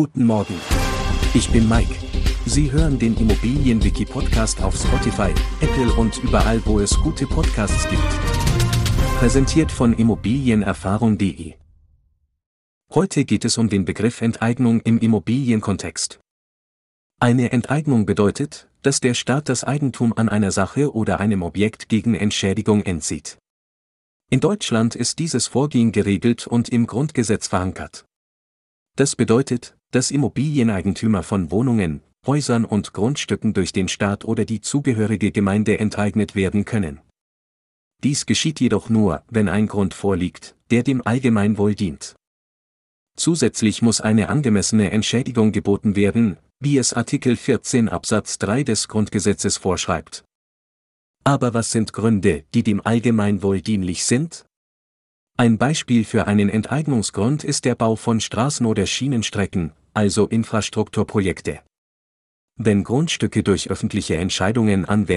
Guten Morgen. Ich bin Mike. Sie hören den Immobilienwiki-Podcast auf Spotify, Apple und überall, wo es gute Podcasts gibt. Präsentiert von Immobilienerfahrung.de. Heute geht es um den Begriff Enteignung im Immobilienkontext. Eine Enteignung bedeutet, dass der Staat das Eigentum an einer Sache oder einem Objekt gegen Entschädigung entzieht. In Deutschland ist dieses Vorgehen geregelt und im Grundgesetz verankert. Das bedeutet, dass Immobilieneigentümer von Wohnungen, Häusern und Grundstücken durch den Staat oder die zugehörige Gemeinde enteignet werden können. Dies geschieht jedoch nur, wenn ein Grund vorliegt, der dem Allgemeinwohl dient. Zusätzlich muss eine angemessene Entschädigung geboten werden, wie es Artikel 14 Absatz 3 des Grundgesetzes vorschreibt. Aber was sind Gründe, die dem Allgemeinwohl dienlich sind? Ein Beispiel für einen Enteignungsgrund ist der Bau von Straßen oder Schienenstrecken, also Infrastrukturprojekte. Wenn Grundstücke durch öffentliche Entscheidungen an Wert